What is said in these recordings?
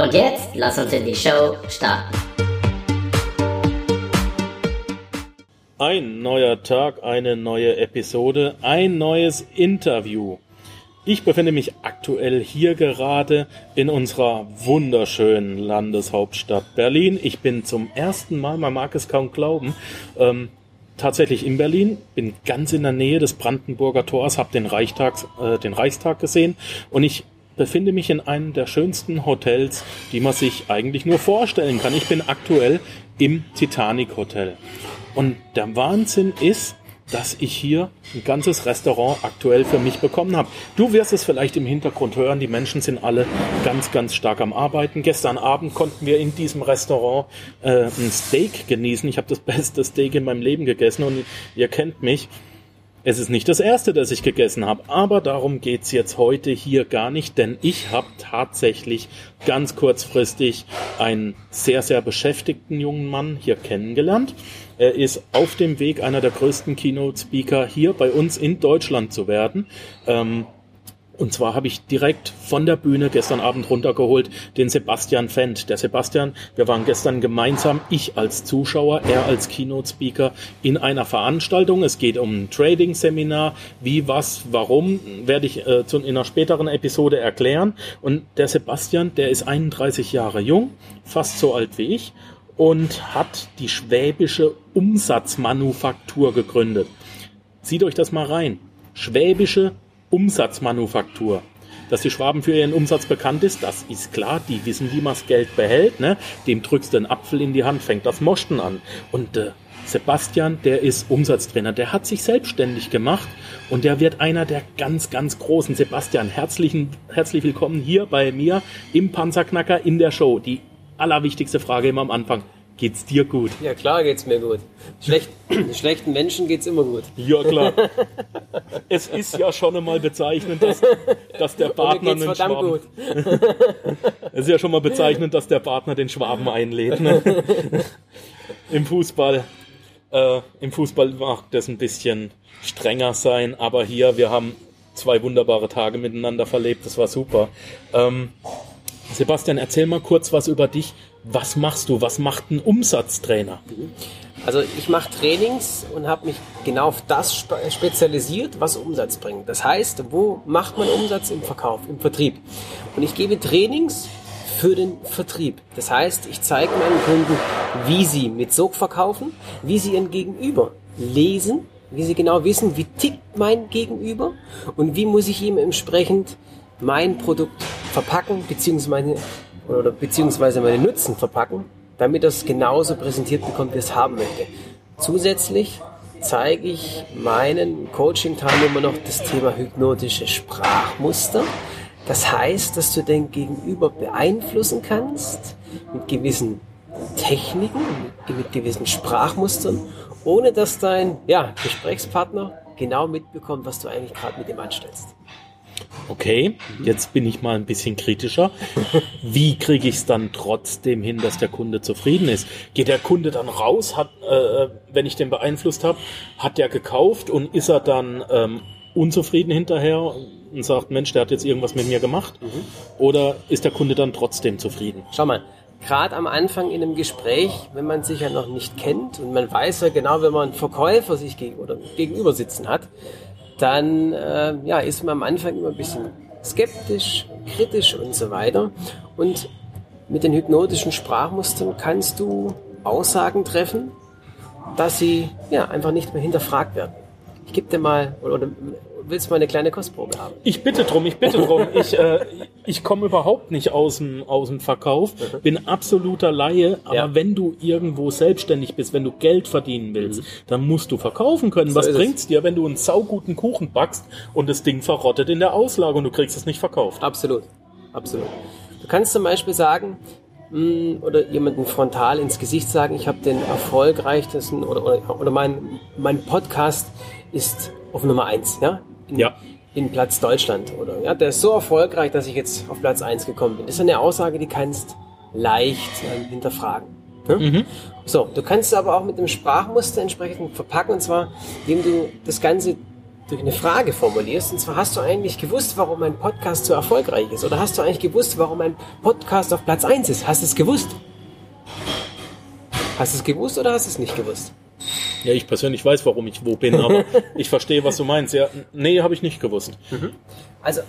Und jetzt lass uns in die Show starten. Ein neuer Tag, eine neue Episode, ein neues Interview. Ich befinde mich aktuell hier gerade in unserer wunderschönen Landeshauptstadt Berlin. Ich bin zum ersten Mal, man mag es kaum glauben, ähm, tatsächlich in Berlin, bin ganz in der Nähe des Brandenburger Tors, habe den, äh, den Reichstag gesehen und ich befinde mich in einem der schönsten Hotels, die man sich eigentlich nur vorstellen kann. Ich bin aktuell im Titanic Hotel. Und der Wahnsinn ist, dass ich hier ein ganzes Restaurant aktuell für mich bekommen habe. Du wirst es vielleicht im Hintergrund hören, die Menschen sind alle ganz, ganz stark am Arbeiten. Gestern Abend konnten wir in diesem Restaurant äh, ein Steak genießen. Ich habe das beste Steak in meinem Leben gegessen und ihr kennt mich. Es ist nicht das erste, das ich gegessen habe, aber darum geht's jetzt heute hier gar nicht, denn ich habe tatsächlich ganz kurzfristig einen sehr, sehr beschäftigten jungen Mann hier kennengelernt. Er ist auf dem Weg, einer der größten Keynote-Speaker hier bei uns in Deutschland zu werden. Ähm, und zwar habe ich direkt von der Bühne gestern Abend runtergeholt den Sebastian Fendt. Der Sebastian, wir waren gestern gemeinsam, ich als Zuschauer, er als Keynote-Speaker in einer Veranstaltung. Es geht um ein Trading-Seminar. Wie, was, warum, werde ich äh, zu, in einer späteren Episode erklären. Und der Sebastian, der ist 31 Jahre jung, fast so alt wie ich und hat die schwäbische Umsatzmanufaktur gegründet. Zieht euch das mal rein. Schwäbische Umsatzmanufaktur. Dass die Schwaben für ihren Umsatz bekannt ist, das ist klar. Die wissen, wie man das Geld behält. Ne? Dem drückst du einen Apfel in die Hand, fängt das Moschen an. Und äh, Sebastian, der ist Umsatztrainer. Der hat sich selbstständig gemacht und der wird einer der ganz, ganz großen. Sebastian, herzlichen, herzlich willkommen hier bei mir im Panzerknacker in der Show. Die allerwichtigste Frage immer am Anfang. Geht's dir gut? Ja, klar geht's mir gut. Schlecht, schlechten Menschen geht's immer gut. Ja, klar. es ist ja schon einmal bezeichnend, dass, dass der Partner den Schwaben... Gut. es ist ja schon mal bezeichnend, dass der Partner den Schwaben einlädt. Ne? Im Fußball. Äh, Im Fußball mag das ein bisschen strenger sein, aber hier, wir haben zwei wunderbare Tage miteinander verlebt. Das war super. Ähm, Sebastian, erzähl mal kurz was über dich. Was machst du? Was macht ein Umsatztrainer? Also ich mache Trainings und habe mich genau auf das spezialisiert, was Umsatz bringt. Das heißt, wo macht man Umsatz im Verkauf, im Vertrieb? Und ich gebe Trainings für den Vertrieb. Das heißt, ich zeige meinen Kunden, wie sie mit Sog verkaufen, wie sie ihren Gegenüber lesen, wie sie genau wissen, wie tickt mein Gegenüber und wie muss ich ihm entsprechend mein Produkt verpacken, beziehungsweise, oder beziehungsweise meine Nutzen verpacken, damit das genauso präsentiert bekommt, wie es haben möchte. Zusätzlich zeige ich meinen Coaching-Teilnehmern noch das Thema hypnotische Sprachmuster. Das heißt, dass du dein Gegenüber beeinflussen kannst mit gewissen Techniken, mit gewissen Sprachmustern, ohne dass dein ja, Gesprächspartner genau mitbekommt, was du eigentlich gerade mit ihm anstellst. Okay, jetzt bin ich mal ein bisschen kritischer. Wie kriege ich es dann trotzdem hin, dass der Kunde zufrieden ist? Geht der Kunde dann raus, hat, äh, wenn ich den beeinflusst habe, hat der gekauft und ist er dann ähm, unzufrieden hinterher und sagt, Mensch, der hat jetzt irgendwas mit mir gemacht? Mhm. Oder ist der Kunde dann trotzdem zufrieden? Schau mal, gerade am Anfang in einem Gespräch, wenn man sich ja noch nicht kennt und man weiß ja genau, wenn man einen Verkäufer sich gegen, oder gegenüber sitzen hat, dann äh, ja, ist man am Anfang immer ein bisschen skeptisch, kritisch und so weiter. Und mit den hypnotischen Sprachmustern kannst du Aussagen treffen, dass sie ja, einfach nicht mehr hinterfragt werden. Ich gebe dir mal, oder, oder willst du mal eine kleine Kostprobe haben? Ich bitte drum, ich bitte drum. Ich, äh, ich komme überhaupt nicht aus dem, aus dem Verkauf, mhm. bin absoluter Laie, aber ja. wenn du irgendwo selbstständig bist, wenn du Geld verdienen willst, mhm. dann musst du verkaufen können. So Was bringt's dir, wenn du einen sauguten Kuchen backst und das Ding verrottet in der Auslage und du kriegst es nicht verkauft? Absolut. absolut. Du kannst zum Beispiel sagen, mh, oder jemanden frontal ins Gesicht sagen, ich habe den erfolgreichsten oder, oder, oder mein, mein Podcast ist auf Nummer eins, ja? In, Ja. in Platz Deutschland. Oder ja, der ist so erfolgreich, dass ich jetzt auf Platz eins gekommen bin. Das ist eine Aussage, die kannst leicht ähm, hinterfragen. Ne? So, du kannst es aber auch mit dem Sprachmuster entsprechend verpacken, und zwar, indem du das Ganze durch eine Frage formulierst. Und zwar, hast du eigentlich gewusst, warum ein Podcast so erfolgreich ist? Oder hast du eigentlich gewusst, warum ein Podcast auf Platz 1 ist? Hast du es gewusst? Hast du es gewusst oder hast du es nicht gewusst? Ja, ich persönlich weiß, warum ich wo bin, aber ich verstehe, was du meinst. Ja, nee, habe ich nicht gewusst. Also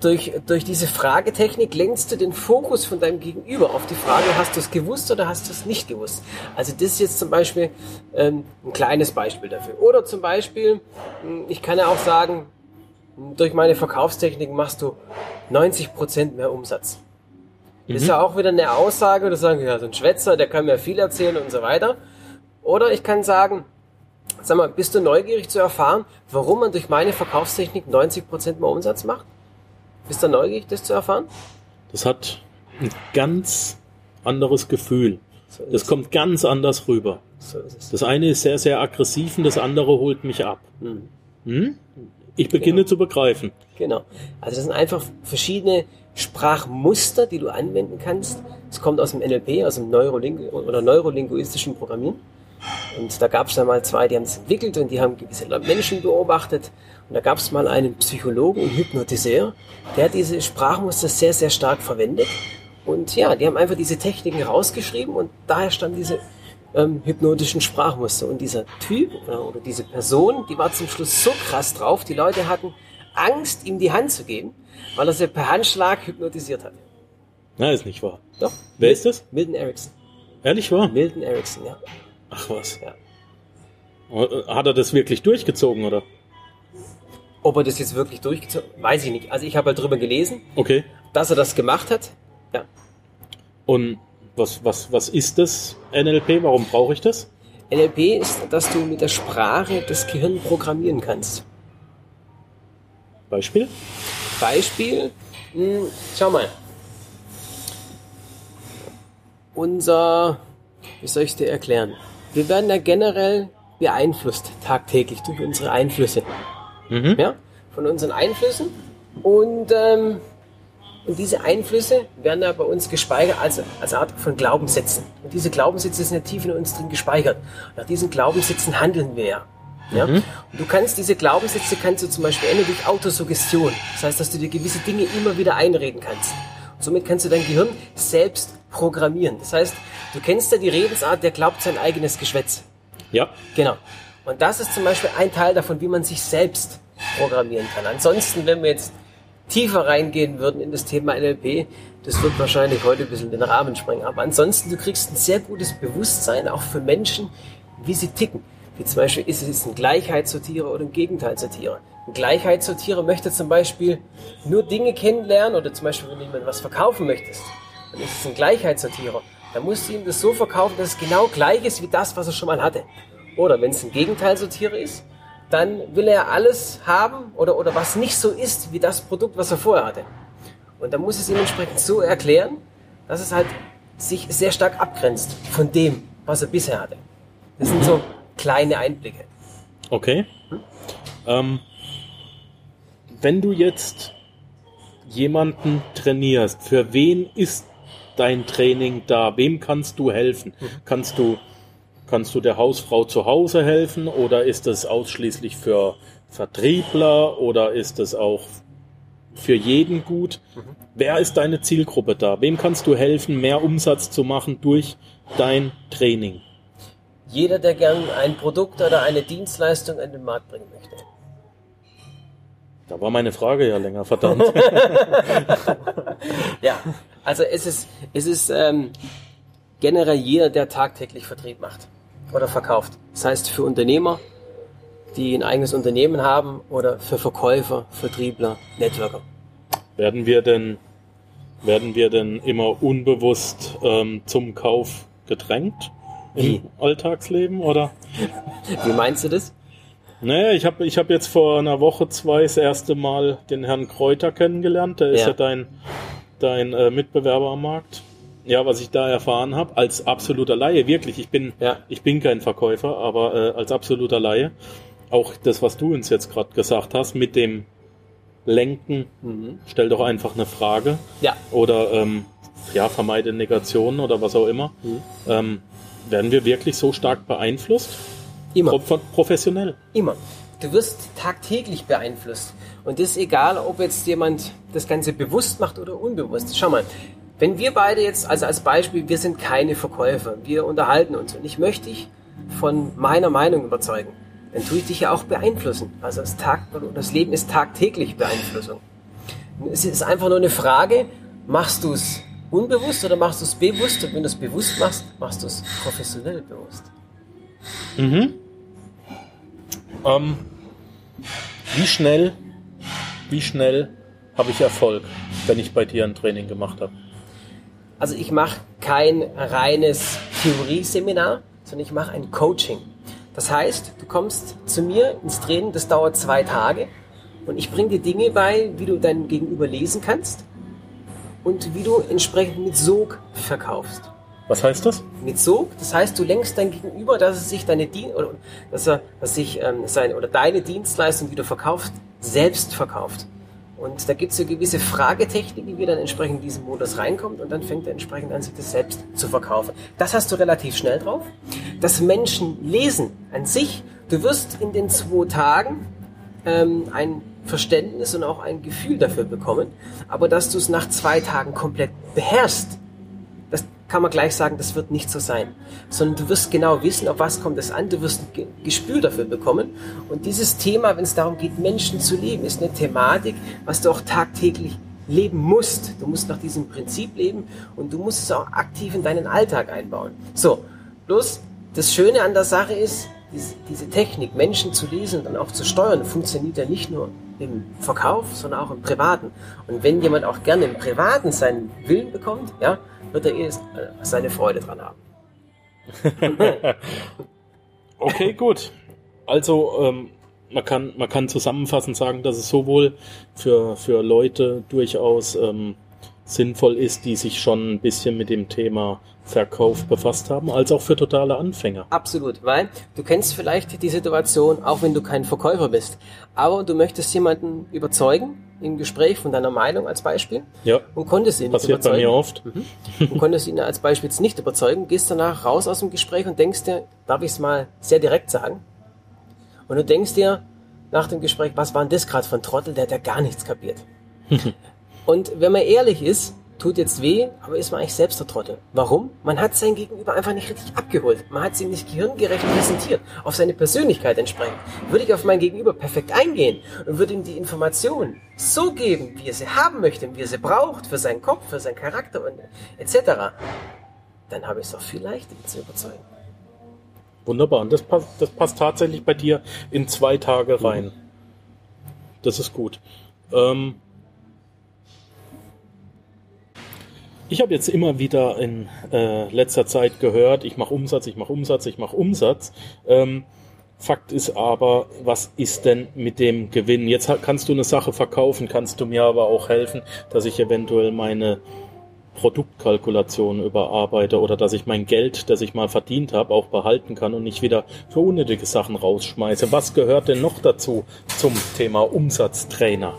durch, durch diese Fragetechnik lenkst du den Fokus von deinem Gegenüber auf die Frage, hast du es gewusst oder hast du es nicht gewusst? Also das ist jetzt zum Beispiel ähm, ein kleines Beispiel dafür. Oder zum Beispiel, mh, ich kann ja auch sagen, durch meine Verkaufstechnik machst du 90% mehr Umsatz. Das ist ja auch wieder eine Aussage, oder sagen, ja, so ein Schwätzer, der kann mir viel erzählen und so weiter. Oder ich kann sagen, sag mal, bist du neugierig zu erfahren, warum man durch meine Verkaufstechnik 90% mehr Umsatz macht? Bist du neugierig, das zu erfahren? Das hat ein ganz anderes Gefühl. So es. kommt ganz anders rüber. So. Das eine ist sehr, sehr aggressiv und das andere holt mich ab. Hm. Hm? Ich beginne Genau. zu begreifen. Genau. Also das sind einfach verschiedene Sprachmuster, die du anwenden kannst. Es kommt aus dem NLP, aus dem Neurolingu oder neurolinguistischen Programmieren. Und da gab es dann mal zwei, die haben es entwickelt und die haben gewisse Menschen beobachtet. Und da gab es mal einen Psychologen und Hypnotiseur, der hat diese Sprachmuster sehr, sehr stark verwendet. Und ja, die haben einfach diese Techniken rausgeschrieben und daher standen diese ähm, hypnotischen Sprachmuster. Und dieser Typ oder, oder diese Person, die war zum Schluss so krass drauf, die Leute hatten Angst, ihm die Hand zu geben, weil er sie per Handschlag hypnotisiert hat. Na, ist nicht wahr. Doch. Wer ist das? Milton Erickson. Ehrlich wahr? Milton Erickson, ja. Ach was. ja. Hat er das wirklich durchgezogen, oder? Ob er das jetzt wirklich durchgezogen weiß ich nicht. Also ich habe halt drüber gelesen, Okay. dass er das gemacht hat. Ja. Und was, was, was ist das NLP? Warum brauche ich das? NLP ist, dass du mit der Sprache das Gehirn programmieren kannst. Beispiel? Beispiel, mh, schau mal. Unser, wie soll ich dir erklären? Wir werden ja generell beeinflusst tagtäglich durch unsere Einflüsse. Mhm. Ja? Von unseren Einflüssen. Und, ähm, und diese Einflüsse werden ja bei uns gespeichert als, als Art von Glaubenssätzen. Und diese Glaubenssätze sind ja tief in uns drin gespeichert. Nach diesen Glaubenssätzen handeln wir ja. Ja? Und du kannst diese Glaubenssätze kannst du zum Beispiel ändern durch Autosuggestion. Das heißt, dass du dir gewisse Dinge immer wieder einreden kannst. Und somit kannst du dein Gehirn selbst programmieren. Das heißt, du kennst ja die Redensart, der glaubt sein eigenes Geschwätz. Ja. Genau. Und das ist zum Beispiel ein Teil davon, wie man sich selbst programmieren kann. Ansonsten, wenn wir jetzt tiefer reingehen würden in das Thema NLP, das wird wahrscheinlich heute ein bisschen den Rahmen sprengen. Aber ansonsten, du kriegst ein sehr gutes Bewusstsein auch für Menschen, wie sie ticken. Wie zum Beispiel, ist es ein Gleichheitssortierer oder ein Gegenteilsortierer? Ein Gleichheitssortierer möchte zum Beispiel nur Dinge kennenlernen oder zum Beispiel, wenn du jemandem was verkaufen möchtest, dann ist es ein Gleichheitssortierer. Dann musst du ihm das so verkaufen, dass es genau gleich ist wie das, was er schon mal hatte. Oder wenn es ein Gegenteilsortierer ist, dann will er alles haben oder, oder was nicht so ist wie das Produkt, was er vorher hatte. Und dann muss es ihm entsprechend so erklären, dass es halt sich sehr stark abgrenzt von dem, was er bisher hatte. Das sind so kleine Einblicke. Okay. Ähm, wenn du jetzt jemanden trainierst, für wen ist dein Training da? Wem kannst du helfen? Kannst du, kannst du der Hausfrau zu Hause helfen oder ist es ausschließlich für Vertriebler oder ist es auch für jeden gut? Wer ist deine Zielgruppe da? Wem kannst du helfen, mehr Umsatz zu machen durch dein Training? Jeder, der gern ein Produkt oder eine Dienstleistung an den Markt bringen möchte. Da war meine Frage ja länger, verdammt. Ja, also es ist, es ist ähm, generell jeder, der tagtäglich Vertrieb macht oder verkauft. Das heißt für Unternehmer, die ein eigenes Unternehmen haben oder für Verkäufer, Vertriebler, Networker. Werden wir denn, werden wir denn immer unbewusst ähm, zum Kauf gedrängt im Wie? Alltagsleben oder? Wie meinst du das? Naja, ich habe ich hab jetzt vor einer Woche, zwei das erste Mal den Herrn Kräuter kennengelernt. Der ist Ja. ja dein, dein äh, Mitbewerber am Markt. Ja, was ich da erfahren habe, als absoluter Laie, wirklich, ich bin, Ja. ich bin kein Verkäufer, aber äh, als absoluter Laie, auch das, was du uns jetzt gerade gesagt hast, mit dem Lenken, stell doch einfach eine Frage Ja, oder ähm, ja, vermeide Negationen oder was auch immer. Ähm, werden wir wirklich so stark beeinflusst? immer. Pro professionell. Immer. Du wirst tagtäglich beeinflusst. Und das ist egal, ob jetzt jemand das Ganze bewusst macht oder unbewusst. Schau mal, wenn wir beide jetzt, also als Beispiel, wir sind keine Verkäufer, wir unterhalten uns und ich möchte dich von meiner Meinung überzeugen, dann tue ich dich ja auch beeinflussen. Also das, Tag, das Leben ist tagtäglich Beeinflussung. Es ist einfach nur eine Frage, machst du es unbewusst oder machst du es bewusst? Und wenn du es bewusst machst, machst du es professionell bewusst. Ähm, wie schnell, wie schnell habe ich Erfolg, wenn ich bei dir ein Training gemacht habe? Also ich mache kein reines Theorieseminar, sondern ich mache ein Coaching. Das heißt, du kommst zu mir ins Training, das dauert zwei Tage und ich bringe dir Dinge bei, wie du dein Gegenüber lesen kannst und wie du entsprechend mit Sog verkaufst. Was heißt das? Mit Sog, das heißt, du lenkst dein Gegenüber, dass es sich deine Dien oder dass er, dass sich ähm, seine oder deine Dienstleistung, die du verkaufst, selbst verkauft. Und da gibt es so gewisse Fragetechniken, wie dann entsprechend in diesen Modus reinkommt und dann fängt er entsprechend an, sich das selbst zu verkaufen. Das hast du relativ schnell drauf. Das Menschen lesen an sich, du wirst in den zwei Tagen ähm, ein Verständnis und auch ein Gefühl dafür bekommen, aber dass du es nach zwei Tagen komplett beherrschst, kann man gleich sagen, das wird nicht so sein. Sondern du wirst genau wissen, auf was kommt es an, du wirst ein Ge- Gespür dafür bekommen. Und dieses Thema, wenn es darum geht, Menschen zu leben, ist eine Thematik, was du auch tagtäglich leben musst. Du musst nach diesem Prinzip leben und du musst es auch aktiv in deinen Alltag einbauen. So, bloß das Schöne an der Sache ist, diese Technik, Menschen zu lesen und dann auch zu steuern, funktioniert ja nicht nur im Verkauf, sondern auch im Privaten. Und wenn jemand auch gerne im Privaten seinen Willen bekommt, ja, wird er eh seine Freude dran haben. Okay, gut. Also, ähm, man kann, man kann zusammenfassend sagen, dass es sowohl für, für Leute durchaus ähm, sinnvoll ist, die sich schon ein bisschen mit dem Thema Verkauf befasst haben, als auch für totale Anfänger. Absolut, weil du kennst vielleicht die Situation, auch wenn du kein Verkäufer bist, aber du möchtest jemanden überzeugen im Gespräch von deiner Meinung als Beispiel Ja, und konntest ihn nicht passiert bei überzeugen. mir oft. Du konntest ihn als Beispiel jetzt nicht überzeugen, gehst danach raus aus dem Gespräch und denkst dir, darf ich es mal sehr direkt sagen? Und du denkst dir nach dem Gespräch, was war denn das gerade ein Trottel, der hat ja gar nichts kapiert. und wenn man ehrlich ist, tut jetzt weh, aber ist man eigentlich selbst der Trottel. Warum? Man hat sein Gegenüber einfach nicht richtig abgeholt. Man hat sie nicht gehirngerecht präsentiert, auf seine Persönlichkeit entsprechend. Würde ich auf mein Gegenüber perfekt eingehen und würde ihm die Informationen so geben, wie er sie haben möchte, wie er sie braucht, für seinen Kopf, für seinen Charakter und etc., dann habe ich es auch viel leichter, ihn zu überzeugen. Wunderbar. Und das passt, das passt tatsächlich bei dir in zwei Tage rein. Das ist gut. Ähm ich habe jetzt immer wieder in äh, letzter Zeit gehört, ich mache Umsatz, ich mache Umsatz, ich mache Umsatz. Ähm, Fakt ist aber, was ist denn mit dem Gewinn? Jetzt kannst du eine Sache verkaufen, kannst du mir aber auch helfen, dass ich eventuell meine Produktkalkulation überarbeite oder dass ich mein Geld, das ich mal verdient habe, auch behalten kann und nicht wieder für unnötige Sachen rausschmeiße. Was gehört denn noch dazu zum Thema Umsatztrainer?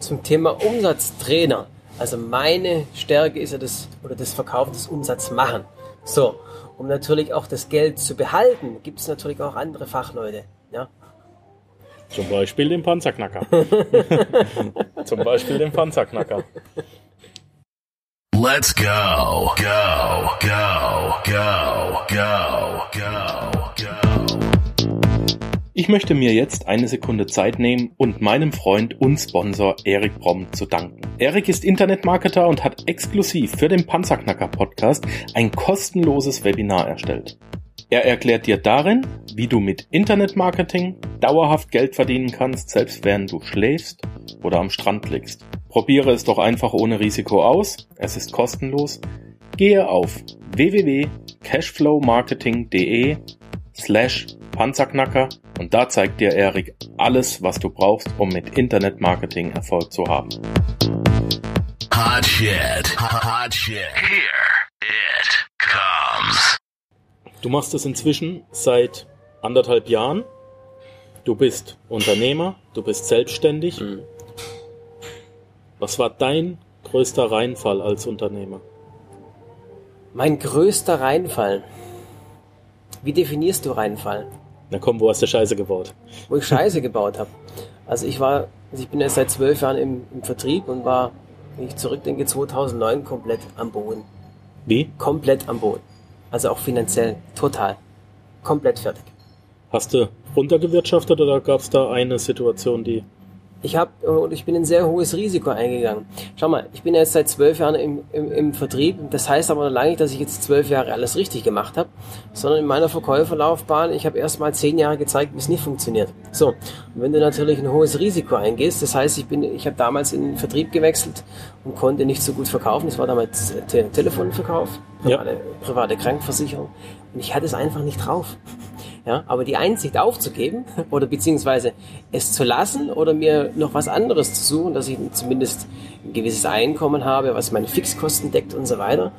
Zum Thema Umsatztrainer. Also meine Stärke ist ja das, oder das Verkaufen des Umsatzmachen. So, um natürlich auch das Geld zu behalten, gibt es natürlich auch andere Fachleute. Ja? Zum Beispiel den Panzerknacker. Zum Beispiel den Panzerknacker. Let's go, go, go, go, go, go. Ich möchte mir jetzt eine Sekunde Zeit nehmen und meinem Freund und Sponsor Erik Bromm zu danken. Erik ist Internetmarketer und hat exklusiv für den Panzerknacker Podcast ein kostenloses Webinar erstellt. Er erklärt dir darin, wie du mit Internetmarketing dauerhaft Geld verdienen kannst, selbst während du schläfst oder am Strand liegst. Probiere es doch einfach ohne Risiko aus. Es ist kostenlos. Gehe auf www.cashflowmarketing.de slash Panzerknacker und da zeigt dir Erik alles, was du brauchst, um mit Internetmarketing Erfolg zu haben. Hot shit. Hot shit. Here it comes. Du machst es inzwischen seit anderthalb Jahren. Du bist Unternehmer, du bist selbstständig. Mhm. Was war dein größter Reinfall als Unternehmer? Mein größter Reinfall. Wie definierst du Reinfall? Na komm, wo hast du Scheiße gebaut? Wo ich Scheiße gebaut habe. Also ich war, also ich bin erst seit zwölf Jahren im, im Vertrieb und war, wenn ich zurückdenke, 2009 komplett am Boden. Wie? Komplett am Boden. Also auch finanziell. Total. Komplett fertig. Hast du runtergewirtschaftet oder gab es da eine Situation, die... Ich habe und ich bin ein sehr hohes Risiko eingegangen. Schau mal, ich bin jetzt seit zwölf Jahren im, im, im Vertrieb. Das heißt aber noch lange nicht, dass ich jetzt zwölf Jahre alles richtig gemacht habe, sondern in meiner Verkäuferlaufbahn, ich habe erst mal zehn Jahre gezeigt, wie es nicht funktioniert. So, und wenn du natürlich ein hohes Risiko eingehst, das heißt, ich bin, ich habe damals in den Vertrieb gewechselt und konnte nicht so gut verkaufen. Das war damals Te Telefonverkauf, Ja. private, private Krankenversicherung. Und ich hatte es einfach nicht drauf. Ja, aber die Einsicht aufzugeben oder beziehungsweise es zu lassen oder mir noch was anderes zu suchen, dass ich zumindest ein gewisses Einkommen habe, was meine Fixkosten deckt und so weiter,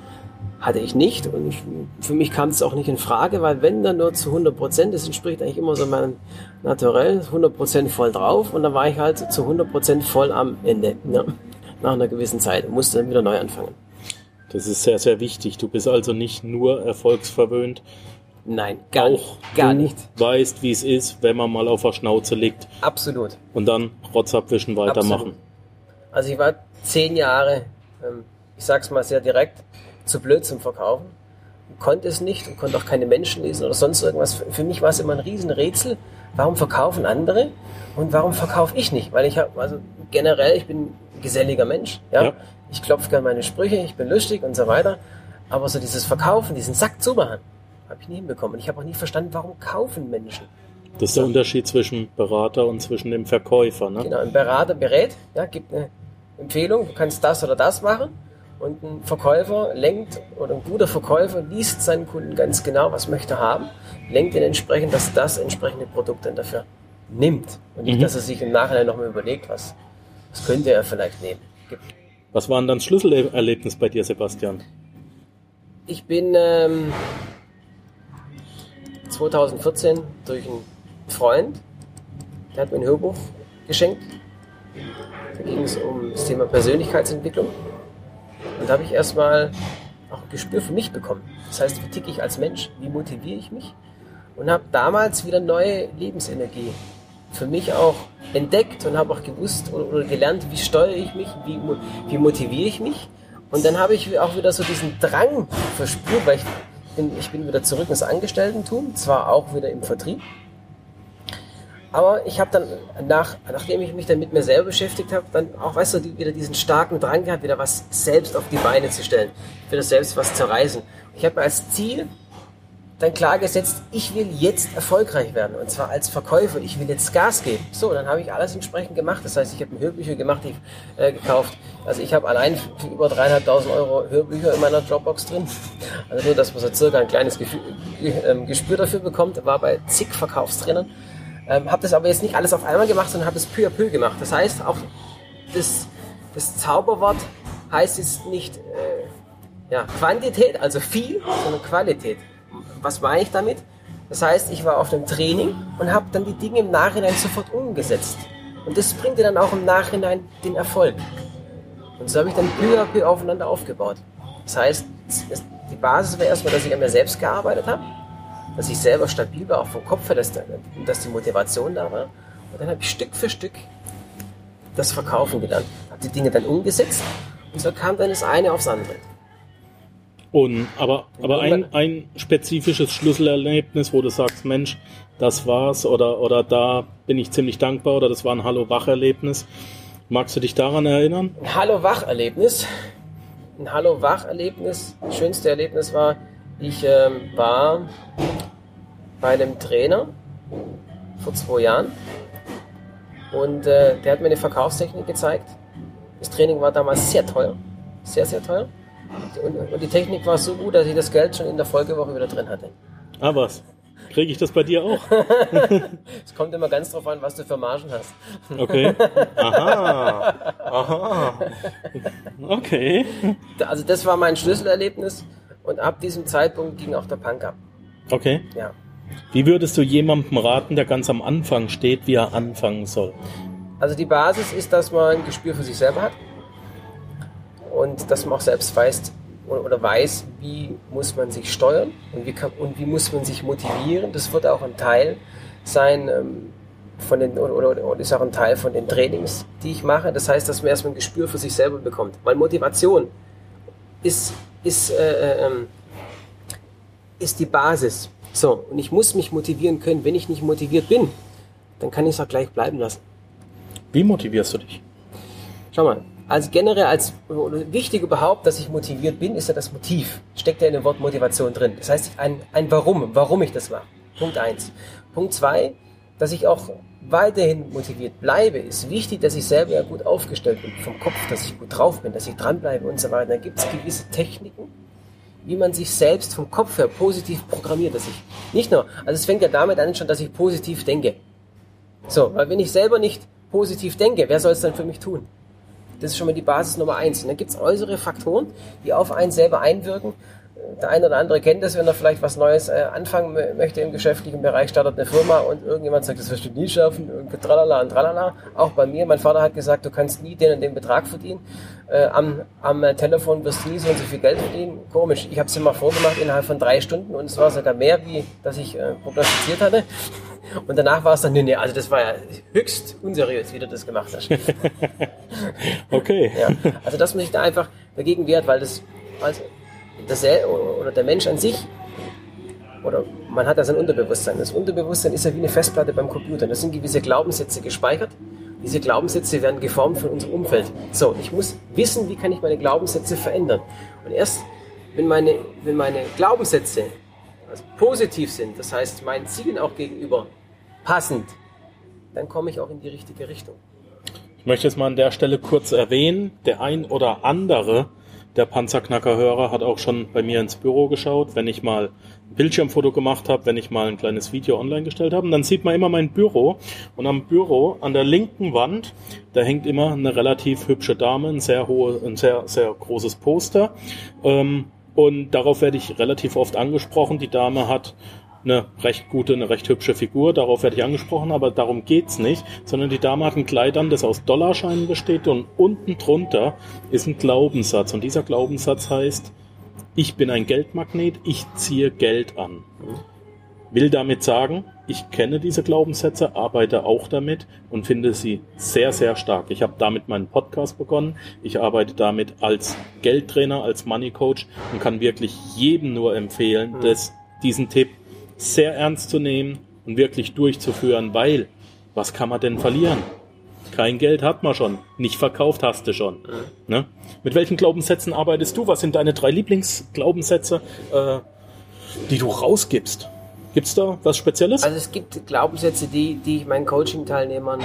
hatte ich nicht. Und ich, für mich kam es auch nicht in Frage, weil wenn dann nur zu 100 Prozent, das entspricht eigentlich immer so meinem Naturell, 100 Prozent voll drauf und dann war ich halt zu 100 Prozent voll am Ende. Ja, nach einer gewissen Zeit musste dann wieder neu anfangen. Das ist sehr, sehr wichtig. Du bist also nicht nur erfolgsverwöhnt, Nein, gar auch nicht. Gar du nicht. weißt, wie es ist, wenn man mal auf der Schnauze liegt Absolut. und dann Rotz abwischen, weitermachen. Absolut. Also ich war zehn Jahre, ähm, ich sag's mal sehr direkt, zu blöd zum Verkaufen. Konnte es nicht und konnte auch keine Menschen lesen oder sonst irgendwas. Für für mich war es immer ein Riesenrätsel. Warum verkaufen andere und warum verkaufe ich nicht? Weil ich habe, also generell, ich bin ein geselliger Mensch. Ja? Ja. Ich klopfe gerne meine Sprüche, ich bin lustig und so weiter. Aber so dieses Verkaufen, diesen Sack zumachen, habe ich nie hinbekommen. Und ich habe auch nie verstanden, warum kaufen Menschen. Das ist der Unterschied zwischen Berater und zwischen dem Verkäufer. Ne? Genau, ein Berater berät, ja, gibt eine Empfehlung, du kannst das oder das machen. Und ein Verkäufer lenkt, oder ein guter Verkäufer liest seinen Kunden ganz genau, was möchte er haben, lenkt ihn entsprechend, dass das entsprechende Produkt dann dafür nimmt. Und nicht, Mhm. dass er sich im Nachhinein nochmal überlegt, was, was könnte er vielleicht nehmen. Gibt. Was war denn dann Schlüsselerlebnis bei dir, Sebastian? Ich bin ähm, 2014 durch einen Freund, der hat mir ein Hörbuch geschenkt. Da ging es um das Thema Persönlichkeitsentwicklung. Und da habe ich erstmal auch ein Gespür für mich bekommen. Das heißt, wie ticke ich als Mensch, wie motiviere ich mich? Und habe damals wieder neue Lebensenergie für mich auch entdeckt und habe auch gewusst oder, gelernt, wie steuere ich mich, wie, wie motiviere ich mich. Und dann habe ich auch wieder so diesen Drang verspürt, weil ich bin, ich bin wieder zurück ins Angestelltentum, zwar auch wieder im Vertrieb, aber ich habe dann, nach, nachdem ich mich dann mit mir selber beschäftigt habe, dann auch, weißt du, wieder diesen starken Drang gehabt, wieder was selbst auf die Beine zu stellen, wieder selbst was zu reißen. Ich habe mir als Ziel dann klar gesetzt, ich will jetzt erfolgreich werden und zwar als Verkäufer, ich will jetzt Gas geben. So, dann habe ich alles entsprechend gemacht. Das heißt, ich habe Hörbücher gemacht, die, äh, gekauft. Also ich habe allein für über dreieinhalbtausend Euro Hörbücher in meiner Dropbox drin. Also nur, dass man so circa ein kleines Gefühl, ähm, Gespür dafür bekommt. War bei zig Verkaufstrainern. Ähm, habe das aber jetzt nicht alles auf einmal gemacht, sondern habe es peu à peu gemacht. Das heißt, auch das, das Zauberwort heißt jetzt nicht äh, ja, Quantität, also viel, sondern Qualität. Was meine ich damit? Das heißt, ich war auf dem Training und habe dann die Dinge im Nachhinein sofort umgesetzt. Und das bringt dir dann auch im Nachhinein den Erfolg. Und so habe ich dann peu aufeinander aufgebaut. Das heißt, die Basis war erstmal, dass ich an mir selbst gearbeitet habe, dass ich selber stabil war, auch vom Kopf her, dass, da- dass die Motivation da war. Und dann habe ich Stück für Stück das Verkaufen gelernt. Habe die Dinge dann umgesetzt und so kam dann das eine aufs andere. Und, aber aber ein, ein spezifisches Schlüsselerlebnis, wo du sagst, Mensch, das war's oder, oder da bin ich ziemlich dankbar oder das war ein Hallo-Wach-Erlebnis. Magst du dich daran erinnern? Ein Hallo-Wach-Erlebnis. Ein Hallo-Wach-Erlebnis. Das schönste Erlebnis war, ich ähm, war bei einem Trainer vor zwei Jahren und äh, der hat mir eine Verkaufstechnik gezeigt. Das Training war damals sehr teuer. Sehr, sehr teuer. Und, und die Technik war so gut, dass ich das Geld schon in der Folgewoche wieder drin hatte. Ah, was? Kriege ich das bei dir auch? Es kommt immer ganz drauf an, was du für Margen hast. Okay. Aha. Aha. Okay. Also das war mein Schlüsselerlebnis und ab diesem Zeitpunkt ging auch der Punk ab. Okay. Ja. Wie würdest du jemandem raten, der ganz am Anfang steht, wie er anfangen soll? Also die Basis ist, dass man ein Gespür für sich selber hat und dass man auch selbst weiß oder, weiß, wie muss man sich steuern und wie, kann, und wie muss man sich motivieren. Das wird auch ein Teil sein ähm, von den oder, oder, oder ist auch ein Teil von den Trainings, die ich mache. Das heißt, dass man erstmal ein Gespür für sich selber bekommt, weil Motivation ist ist äh, äh, ähm, ist die Basis. So und ich muss mich motivieren können. Wenn ich nicht motiviert bin, dann kann ich es auch gleich bleiben lassen. Wie motivierst du dich? Schau mal, also generell als wichtig überhaupt, dass ich motiviert bin, ist ja das Motiv. Steckt ja in dem Wort Motivation drin. Das heißt, ein, ein Warum, warum ich das mache. Punkt eins. Punkt zwei, dass ich auch weiterhin motiviert bleibe, ist wichtig, dass ich selber ja gut aufgestellt bin vom Kopf, dass ich gut drauf bin, dass ich dranbleibe und so weiter. Da gibt es gewisse Techniken, wie man sich selbst vom Kopf her positiv programmiert, dass ich nicht nur, also es fängt ja damit an schon, dass ich positiv denke. So, weil wenn ich selber nicht positiv denke, wer soll es dann für mich tun? Das ist schon mal die Basis Nummer eins. Und dann gibt es äußere Faktoren, die auf einen selber einwirken. Der eine oder andere kennt das, wenn er vielleicht was Neues äh, anfangen mö- möchte im geschäftlichen Bereich, startet eine Firma und irgendjemand sagt, das wirst du nie schaffen, und tralala und tralala. Auch bei mir, mein Vater hat gesagt, du kannst nie den und den Betrag verdienen. Äh, am, am äh, Telefon wirst du nie so und so viel Geld verdienen. Komisch, ich habe es immer vorgemacht innerhalb von drei Stunden und es war sogar mehr, wie das ich äh, prognostiziert hatte. Und danach war es dann, nee, nee, also das war ja höchst unseriös, wie du das gemacht hast. Okay. Ja, also dass man sich da einfach dagegen wehrt, weil das, also das oder der Mensch an sich, oder man hat da sein Unterbewusstsein. Das Unterbewusstsein ist ja wie eine Festplatte beim Computer. Da sind gewisse Glaubenssätze gespeichert. Diese Glaubenssätze werden geformt von unserem Umfeld. So, ich muss wissen, wie kann ich meine Glaubenssätze verändern. Und erst, wenn meine, wenn meine Glaubenssätze also positiv sind, das heißt meinen Zielen auch gegenüber passend, dann komme ich auch in die richtige Richtung. Ich möchte jetzt mal an der Stelle kurz erwähnen, der ein oder andere der Panzerknacker-Hörer hat auch schon bei mir ins Büro geschaut, wenn ich mal ein Bildschirmfoto gemacht habe, wenn ich mal ein kleines Video online gestellt habe. Und dann sieht man immer mein Büro. Und am Büro, an der linken Wand, da hängt immer eine relativ hübsche Dame, ein sehr hohe, ein sehr, sehr großes Poster. Ähm, und darauf werde ich relativ oft angesprochen. Die Dame hat eine recht gute, eine recht hübsche Figur, darauf werde ich angesprochen, aber darum geht's nicht, sondern die Dame hat ein Kleid an, das aus Dollarscheinen besteht und unten drunter ist ein Glaubenssatz und dieser Glaubenssatz heißt, ich bin ein Geldmagnet, ich ziehe Geld an. Will damit sagen, ich kenne diese Glaubenssätze, arbeite auch damit und finde sie sehr, sehr stark. Ich habe damit meinen Podcast begonnen. Ich arbeite damit als Geldtrainer, als Money Coach und kann wirklich jedem nur empfehlen, dass diesen Tipp sehr ernst zu nehmen und wirklich durchzuführen, weil was kann man denn verlieren? Kein Geld hat man schon, nicht verkauft hast du schon. Ne? Mit welchen Glaubenssätzen arbeitest du? Was sind deine drei Lieblingsglaubenssätze, äh, die du rausgibst? Gibt's da was Spezielles? Also es gibt Glaubenssätze, die, die ich meinen Coaching-Teilnehmern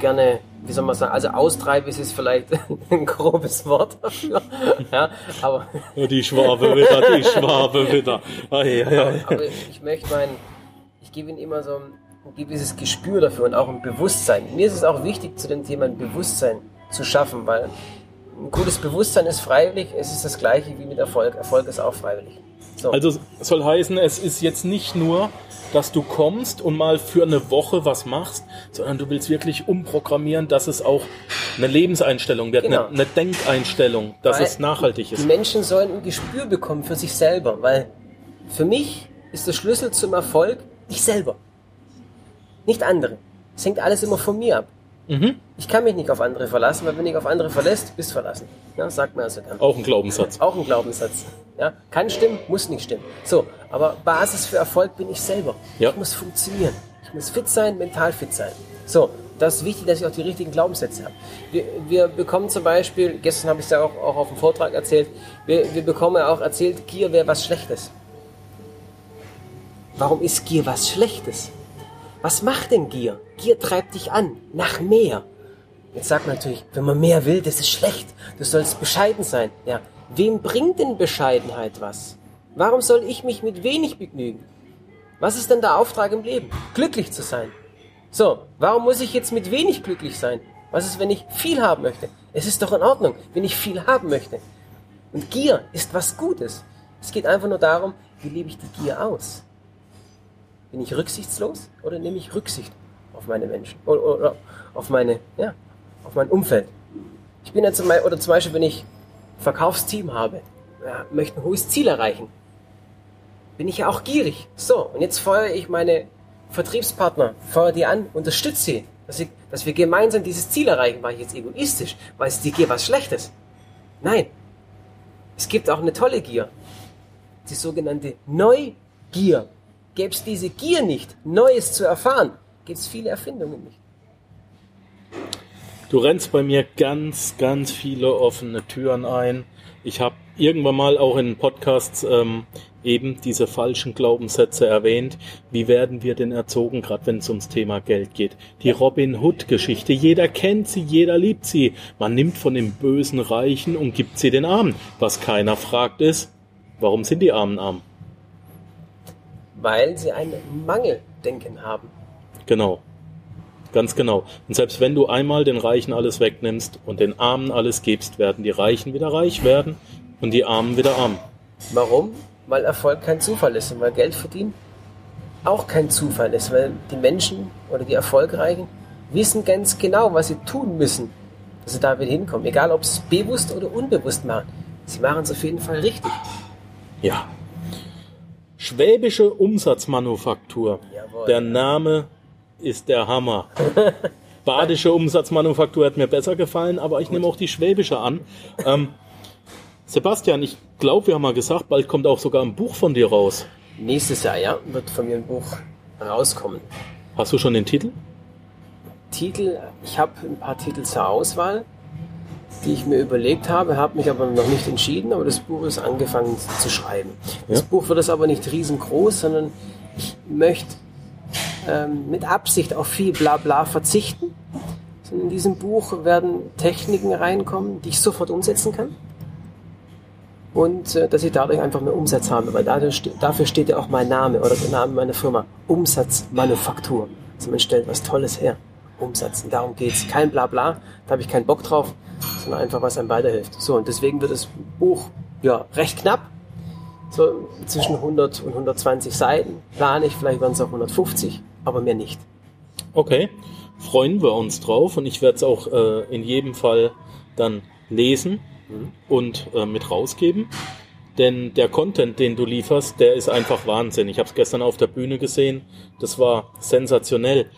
gerne, wie soll man sagen, also austreibe ist es vielleicht ein grobes Wort dafür. Ja, aber, Ja, die Schwabe wieder, die Schwabe wieder. Ei, ei, ei. aber ich möchte meinen, ich gebe ihnen immer so ein gewisses Gespür dafür und auch ein Bewusstsein. Mir ist es auch wichtig, zu dem Thema ein Bewusstsein zu schaffen, weil ein gutes Bewusstsein ist freiwillig, es ist das gleiche wie mit Erfolg. Erfolg ist auch freiwillig. So. Also soll heißen, es ist jetzt nicht nur, dass du kommst und mal für eine Woche was machst, sondern du willst wirklich umprogrammieren, dass es auch eine Lebenseinstellung wird, Genau. eine, eine Denkeinstellung, dass Weil es nachhaltig Die ist. Menschen sollen ein Gespür bekommen für sich selber, weil für mich ist der Schlüssel zum Erfolg ich selber. Nicht andere. Es hängt alles immer von mir ab. Mhm. Ich kann mich nicht auf andere verlassen, weil wenn ich auf andere verlässt, bist verlassen. Ja, sagt man also gern. Auch ein Glaubenssatz. Auch ein Glaubenssatz. Ja, kann stimmen, muss nicht stimmen. So, aber Basis für Erfolg bin ich selber. Ja. Ich muss funktionieren. Ich muss fit sein, mental fit sein. So, das ist wichtig, dass ich auch die richtigen Glaubenssätze habe. Wir, wir bekommen zum Beispiel, gestern habe ich es ja auch, auch auf dem Vortrag erzählt, wir, wir bekommen ja auch erzählt, Gier wäre was Schlechtes. Warum ist Gier was Schlechtes? Was macht denn Gier? Gier treibt dich an, nach mehr. Jetzt sagt man natürlich, wenn man mehr will, das ist schlecht. Du sollst bescheiden sein. Ja, wem bringt denn Bescheidenheit was? Warum soll ich mich mit wenig begnügen? Was ist denn der Auftrag im Leben? Glücklich zu sein. So, warum muss ich jetzt mit wenig glücklich sein? Was ist, wenn ich viel haben möchte? Es ist doch in Ordnung, wenn ich viel haben möchte. Und Gier ist was Gutes. Es geht einfach nur darum, wie lebe ich die Gier aus? Bin ich rücksichtslos oder nehme ich Rücksicht auf meine Menschen oder, oder auf meine, ja, auf mein Umfeld? Ich bin ja zum Beispiel, oder zum Beispiel, wenn ich ein Verkaufsteam habe, ja, möchte ein hohes Ziel erreichen, bin ich ja auch gierig. So, und jetzt feuere ich meine Vertriebspartner, feuere die an, unterstütze sie, dass, ich, dass wir gemeinsam dieses Ziel erreichen. War ich jetzt egoistisch? Weil es die Gier was Schlechtes? Nein. Es gibt auch eine tolle Gier. Die sogenannte Neugier. Gäbe es diese Gier nicht, Neues zu erfahren, gibt es viele Erfindungen nicht. Du rennst bei mir ganz, ganz viele offene Türen ein. Ich habe irgendwann mal auch in Podcasts ähm, eben diese falschen Glaubenssätze erwähnt. Wie werden wir denn erzogen, gerade wenn es ums Thema Geld geht? Die Robin Hood-Geschichte, jeder kennt sie, jeder liebt sie. Man nimmt von den bösen Reichen und gibt sie den Armen. Was keiner fragt ist, warum sind die Armen arm? Weil sie ein Mangeldenken haben. Genau. Ganz genau. Und selbst wenn du einmal den Reichen alles wegnimmst und den Armen alles gibst, werden die Reichen wieder reich werden und die Armen wieder arm. Warum? Weil Erfolg kein Zufall ist und weil Geld verdienen auch kein Zufall ist, weil die Menschen oder die Erfolgreichen wissen ganz genau, was sie tun müssen, dass sie da wieder hinkommen. Egal, ob sie es bewusst oder unbewusst machen. Sie machen es auf jeden Fall richtig. Ja. Schwäbische Umsatzmanufaktur. Jawohl. Der Name ist der Hammer. Badische Umsatzmanufaktur hat mir besser gefallen, aber ich nehme auch die schwäbische an. Ähm, Sebastian, ich glaube, wir haben mal gesagt, bald kommt auch sogar ein Buch von dir raus. Nächstes Jahr, ja, wird von mir ein Buch rauskommen. Hast du schon den Titel? Titel, ich habe ein paar Titel zur Auswahl, die ich mir überlegt habe, habe mich aber noch nicht entschieden, aber das Buch ist angefangen zu schreiben. Das Ja. Buch wird es aber nicht riesengroß, sondern ich möchte ähm, mit Absicht auf viel Blabla verzichten. In diesem Buch werden Techniken reinkommen, die ich sofort umsetzen kann. Und äh, dass ich dadurch einfach mehr Umsatz habe, weil ste- dafür steht ja auch mein Name oder der Name meiner Firma. Umsatzmanufaktur. Also man stellt was Tolles her. Umsatz. Und darum geht's. Kein Blabla, da habe ich keinen Bock drauf, sondern einfach was einem weiterhilft. So, und deswegen wird das Buch ja recht knapp. So zwischen 100 und 120 Seiten plane ich, vielleicht werden es auch 150, aber mehr nicht. Okay, freuen wir uns drauf und ich werde es auch äh, in jedem Fall dann lesen und äh, mit rausgeben. Denn der Content, den du lieferst, der ist einfach Wahnsinn. Ich habe es gestern auf der Bühne gesehen. Das war sensationell.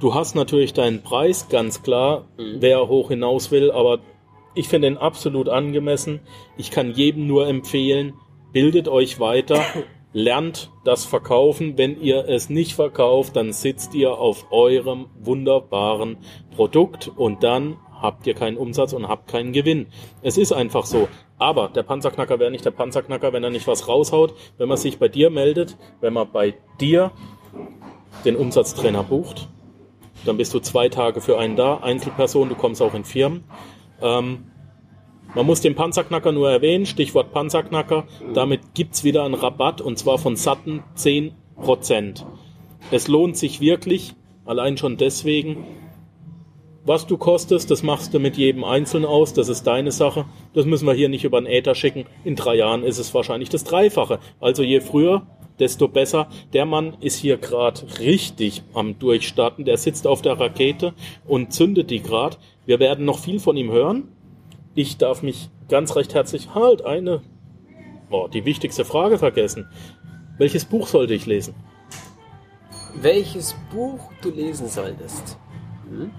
Du hast natürlich deinen Preis, ganz klar, wer hoch hinaus will, aber ich finde ihn absolut angemessen. Ich kann jedem nur empfehlen, bildet euch weiter, lernt das Verkaufen. Wenn ihr es nicht verkauft, dann sitzt ihr auf eurem wunderbaren Produkt und dann habt ihr keinen Umsatz und habt keinen Gewinn. Es ist einfach so. Aber der Panzerknacker wäre nicht der Panzerknacker, wenn er nicht was raushaut. Wenn man sich bei dir meldet, wenn man bei dir den Umsatztrainer bucht, dann bist du zwei Tage für einen da, Einzelperson, du kommst auch in Firmen. Ähm, man muss den Panzerknacker nur erwähnen, Stichwort Panzerknacker. Damit gibt's wieder einen Rabatt und zwar von satten 10%. Es lohnt sich wirklich, allein schon deswegen. Was du kostest, das machst du mit jedem Einzelnen aus, das ist deine Sache. Das müssen wir hier nicht über den Äther schicken. In drei Jahren ist es wahrscheinlich das Dreifache. Also je früher, desto besser. Der Mann ist hier gerade richtig am Durchstarten. Der sitzt auf der Rakete und zündet die gerade. Wir werden noch viel von ihm hören. Ich darf mich ganz recht herzlich halt eine, oh, die wichtigste Frage vergessen. Welches Buch sollte ich lesen? Welches Buch du lesen solltest? Hm?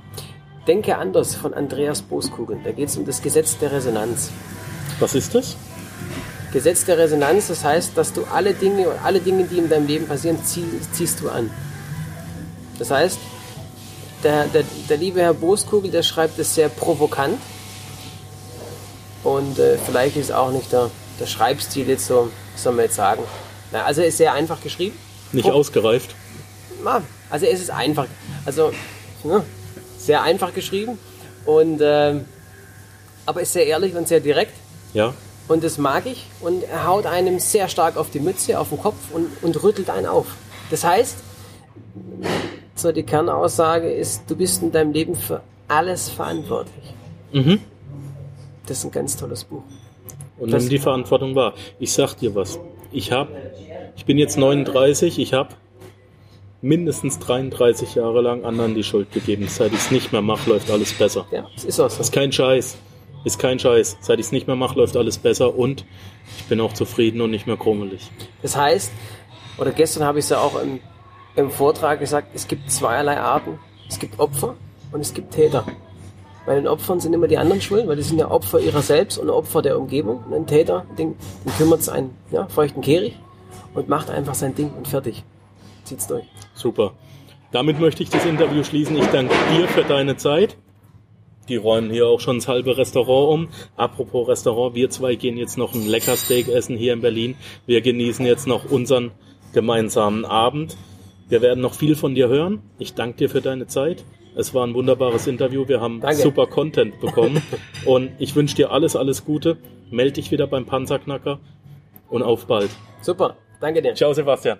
Denke anders von Andreas Boskugel. Da geht es um das Gesetz der Resonanz. Was ist das? Gesetz der Resonanz, das heißt, dass du alle Dinge, alle Dinge, die in deinem Leben passieren, zieh, ziehst du an. Das heißt, der, der, der liebe Herr Boskugel, der schreibt es sehr provokant. Und äh, vielleicht ist auch nicht der, der Schreibstil jetzt so, soll man jetzt sagen. Na, also er ist sehr einfach geschrieben. Nicht Pro- ausgereift. Ah, Also es ist einfach. Also ja, sehr einfach geschrieben. Und ähm, aber ist sehr ehrlich und sehr direkt. Ja. Und das mag ich. Und er haut einem sehr stark auf die Mütze, auf den Kopf und, und rüttelt einen auf. Das heißt, so die Kernaussage ist, du bist in deinem Leben für alles verantwortlich. Mhm. Das ist ein ganz tolles Buch. Und Das- nimm die Verantwortung wahr. Ich sag dir was. Ich hab, ich bin jetzt 39, ich habe mindestens 33 Jahre lang anderen die Schuld gegeben. Seit ich es nicht mehr mache, läuft alles besser. Ja, es ist auch so. Ist kein Scheiß. Ist kein Scheiß. Seit ich es nicht mehr mache, läuft alles besser und ich bin auch zufrieden und nicht mehr krummelig. Das heißt, oder gestern habe ich es ja auch im, im Vortrag gesagt, es gibt zweierlei Arten. Es gibt Opfer und es gibt Täter. Bei den Opfern sind immer die anderen schuld, weil die sind ja Opfer ihrer selbst und Opfer der Umgebung. Und ein Täter, den, den kümmert es einen ja, feuchten Kehricht und macht einfach sein Ding und fertig. Zieht's durch. Super. Damit möchte ich das Interview schließen. Ich danke dir für deine Zeit. Die räumen hier auch schon das halbe Restaurant um. Apropos Restaurant, wir zwei gehen jetzt noch ein lecker Steak essen hier in Berlin. Wir genießen jetzt noch unseren gemeinsamen Abend. Wir werden noch viel von dir hören. Ich danke dir für deine Zeit. Es war ein wunderbares Interview. Wir haben Danke. super Content bekommen. Und ich wünsche dir alles, alles Gute. Meld dich wieder beim Panzerknacker und auf bald. Super. Danke dir. Ciao, Sebastian.